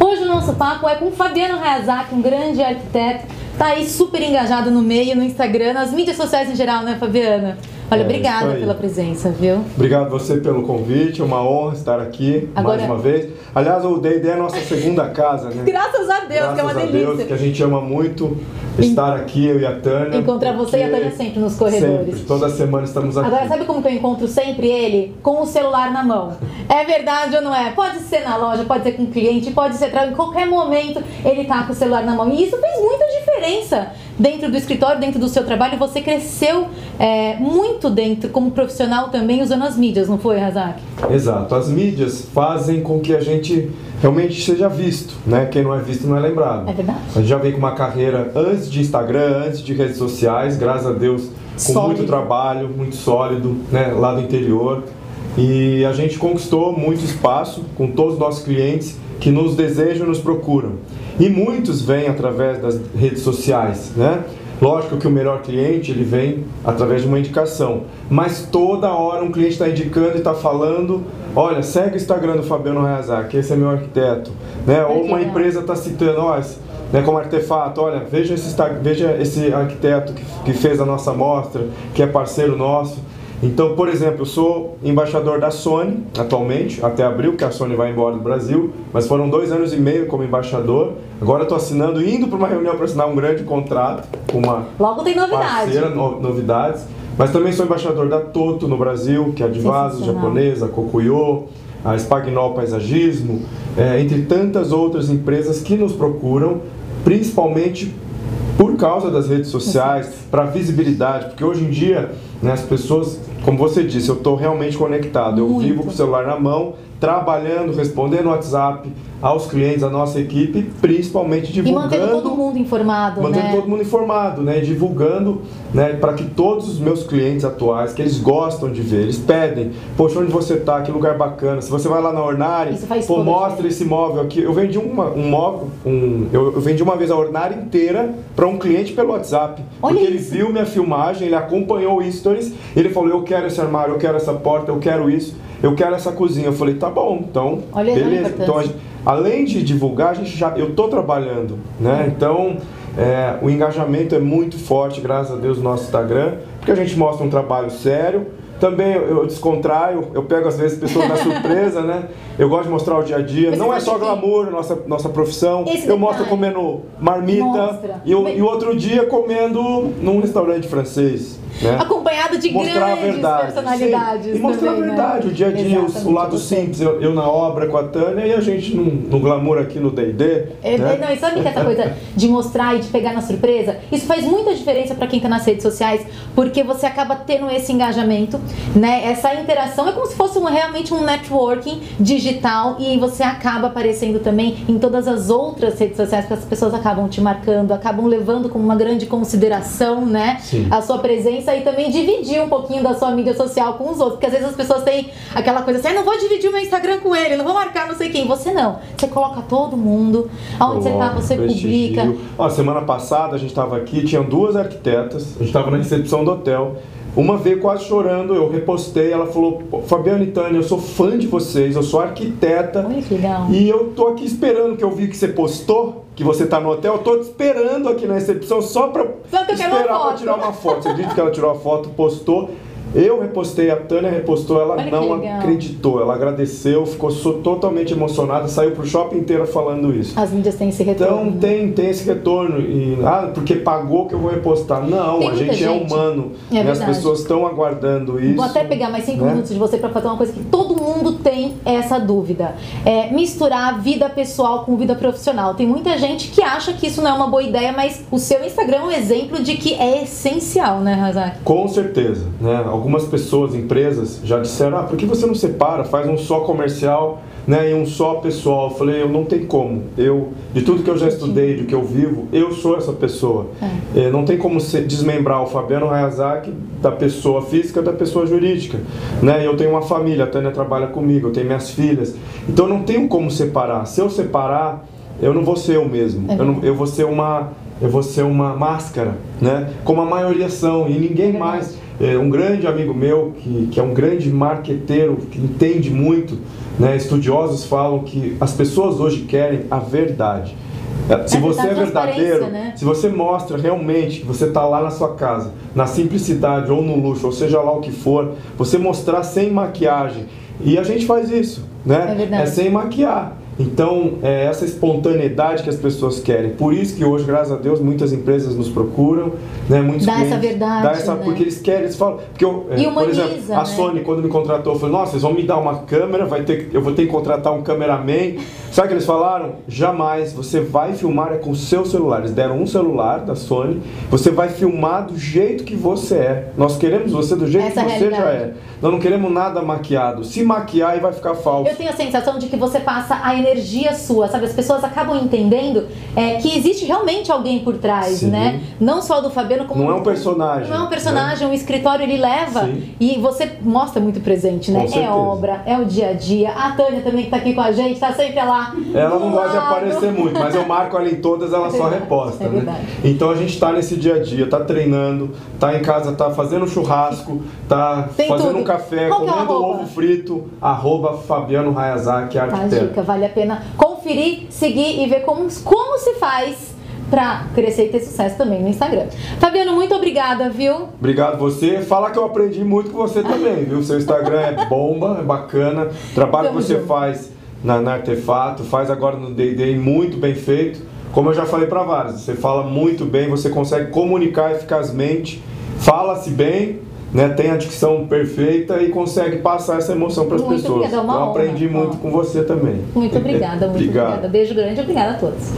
Hoje o nosso papo é com Fabiano Hayazaki, um grande arquiteto, tá aí super engajado no meio, no Instagram, nas mídias sociais em geral, né, Fabiana? Olha, É, obrigada pela presença, viu? Obrigado você pelo convite, uma honra estar aqui Agora- mais uma vez. Aliás, o D&D é a nossa segunda casa, né? Graças a Deus, que é uma Graças a delícia. Deus, que a gente ama muito estar aqui, eu e a Tânia. Encontrar você e a Tânia sempre nos corredores. Sempre, toda semana estamos aqui. Agora, sabe como que eu encontro sempre ele? Com o celular na mão. É verdade ou não é? Pode ser na loja, pode ser com o cliente, pode ser em qualquer momento ele tá com o celular na mão. E isso fez muita diferença dentro do escritório, dentro do seu trabalho. Você cresceu é, muito dentro, como profissional também, usando as mídias, não foi, Razak? Exato. As mídias fazem com que a gente realmente seja visto, né? Quem não é visto não é lembrado. É verdade. A gente já vem com uma carreira antes de Instagram, antes de redes sociais, graças a Deus, com Sólido. muito trabalho, muito sólido, né? Lá do interior. E a gente conquistou muito espaço com todos os nossos clientes que nos desejam e nos procuram. E muitos vêm através das redes sociais, né? Lógico que o melhor cliente ele vem através de uma indicação, mas toda hora um cliente está indicando e está falando, olha, segue o Instagram do Fabiano Hayazaki, esse é meu arquiteto, né? Ou uma empresa está citando, ó, né, como artefato, olha, veja esse, veja esse arquiteto que, que fez a nossa amostra, que é parceiro nosso. Então, por exemplo, eu sou embaixador da Sony atualmente, até abril, que a Sony vai embora do Brasil, mas foram dois anos e meio como embaixador. Agora estou assinando, indo para uma reunião para assinar um grande contrato com uma Logo tem novidade. parceira, no- novidades. Mas também sou embaixador da Toto no Brasil, que é a Divaso Sensacional. japonesa, a Kokuyo, a Spagnol Paisagismo, é, entre tantas outras empresas que nos procuram, principalmente por causa das redes sociais, para visibilidade, porque hoje em dia né, as pessoas, como você disse, eu estou realmente conectado, eu Muito. vivo com o celular na mão, trabalhando, respondendo WhatsApp aos clientes, à nossa equipe, principalmente E divulgando mantendo todo mundo informado, mantendo né? todo mundo informado, né, divulgando, né, para que todos os meus clientes atuais, que eles gostam de ver, eles pedem, poxa, onde você tá, que lugar bacana. Se você vai lá na Ornari, pô, mostra esse móvel aqui. Eu vendi uma, um móvel, um, eu, eu vendi uma vez a Ornari inteira para um cliente pelo WhatsApp, Olha porque ele isso. viu minha filmagem, ele acompanhou o stories, ele falou, eu quero esse armário, eu quero essa porta, eu quero isso, eu quero essa cozinha. Eu falei, tá bom, então, Olha beleza. Então, gente- além de divulgar, a gente já, eu tô trabalhando, né? Então, é, o engajamento é muito forte, graças a Deus, no nosso Instagram, porque a gente mostra um trabalho sério. Também eu, eu descontraio, eu pego às vezes pessoas na surpresa, né? Eu gosto de mostrar o dia a dia. Mas Não você é só glamour, nossa, nossa profissão. Esse eu mostro comendo marmita Mostra. e, o- Bem- e outro dia comendo num restaurante francês. Né? Acompanhado de mostrar grandes verdade. personalidades. Sim. E mostrar também, a né? verdade, o dia a dia, o lado simples. Eu, eu na obra com a Tânia e a gente no, no glamour aqui no D&D. É, né? Não, e sabe que essa coisa de mostrar e de pegar na surpresa, isso faz muita diferença pra quem tá nas redes sociais, porque você acaba tendo esse engajamento, né? Essa interação é como se fosse um- realmente um networking digital e você acaba aparecendo também em todas as outras redes sociais, porque as pessoas acabam te marcando, acabam levando como uma grande consideração, né? Sim. A sua presença e também dividir um pouquinho da sua mídia social com os outros, porque às vezes as pessoas têm aquela coisa assim, ah, não vou dividir o meu Instagram com ele, não vou marcar não sei quem. Você não. Você coloca todo mundo, aonde você tá, você prestigio. publica. Ó, semana passada a gente estava aqui, tinham duas arquitetas, a gente estava na recepção do hotel. Uma veio quase chorando, eu repostei, ela falou, "Pô, Fabiana e Tânia, eu sou fã de vocês, eu sou arquiteta. Que legal. E eu tô aqui esperando que eu vi que você postou, que você tá no hotel, eu tô te esperando aqui na recepção só pra Só que eu quero uma foto. tirar uma foto. Você disse que ela tirou a foto, postou. Eu repostei, a Tânia repostou, ela Olha não acreditou, ela agradeceu, ficou totalmente emocionada, saiu pro shopping inteiro falando isso. As mídias têm esse retorno. Então tem, tem esse retorno. E, ah, porque pagou que eu vou repostar. Não, Tem a muita gente, é gente. humano. É e as pessoas estão aguardando isso. Vou até pegar mais cinco né? minutos de você para fazer uma coisa que todo mundo tem essa dúvida. É misturar vida pessoal com vida profissional. Tem muita gente que acha que isso não é uma boa ideia, mas o seu Instagram é um exemplo de que é essencial, né, Razak? Com certeza, né? Algumas pessoas, empresas já disseram, ah, por que você não separa, faz um só comercial, né, e um só pessoal? Eu falei, eu não tem como. Eu, de tudo que eu já estudei, de que eu vivo, eu sou essa pessoa. Eh, não tem como desmembrar o Fabiano Hayazaki da pessoa física da pessoa jurídica, né? Eu tenho uma família, a Tânia trabalha comigo, eu tenho minhas filhas. Então não tenho como separar. Se eu separar, eu não vou ser eu mesmo. É Eu, não- eu vou ser uma eu vou ser uma máscara, né? Como a maioria são, e ninguém É mais. É, um grande amigo meu, que, que é um grande marqueteiro, que entende muito, né, estudiosos falam que as pessoas hoje querem a verdade. É, se você é verdadeiro, né? se você mostra realmente que você está lá na sua casa, na simplicidade ou no luxo, ou seja lá o que for, você mostrar sem maquiagem. E a gente faz isso, né? É, é sem maquiar. Então, é essa espontaneidade que as pessoas querem. Por isso que hoje, graças a Deus, muitas empresas nos procuram, né? Muitos dá essa verdade, dá essa, né? porque eles querem, eles falam, porque eu, é, humaniza, por exemplo, a né? Sony quando me contratou, falou: "Nossa, vocês vão me dar uma câmera, vai ter, eu vou ter que contratar um cameraman". Sabe o que eles falaram? Jamais, você vai filmar é com o seu celular. Eles deram um celular da Sony, você vai filmar do jeito que você é. Nós queremos você do jeito essa que você realidade. já é. Nós não queremos nada maquiado. Se maquiar, aí vai ficar falso. Eu tenho a sensação de que você passa a energia sua, sabe? As pessoas acabam entendendo é, que existe realmente alguém por trás, Sim. né? Não só do Fabiano, como. Não é um personagem. Não é um personagem, né? um escritório ele leva Sim. e você mostra muito presente, né? É obra, é o dia a dia. A Tânia também que tá aqui com a gente, tá sempre lá. Ela não gosta de aparecer muito, mas eu marco ela em todas, ela é só reposta, é né? Então a gente tá nesse dia a dia, tá treinando, tá em casa, tá fazendo churrasco, tá Tem fazendo tudo. um café, Qual é comendo ovo frito, arroba Fabiano Hayazaki, arquiteto. Tá, dica, vale a pena conferir, seguir e ver como, como se faz para crescer e ter sucesso também no Instagram. Fabiano, muito obrigada, viu? Obrigado você. Fala que eu aprendi muito com você também, viu? Seu Instagram é bomba, é bacana. O trabalho Tamo que você junto. faz na, na Artefato, faz agora no D&D muito bem feito. Como eu já falei para vários, você fala muito bem, você consegue comunicar eficazmente, fala-se bem né, tem a dicção perfeita e consegue passar essa emoção para as pessoas. Obrigada, é uma então, eu aprendi honra, muito ó. com você também. Muito obrigada, muito obrigada. Beijo grande, obrigada a todos.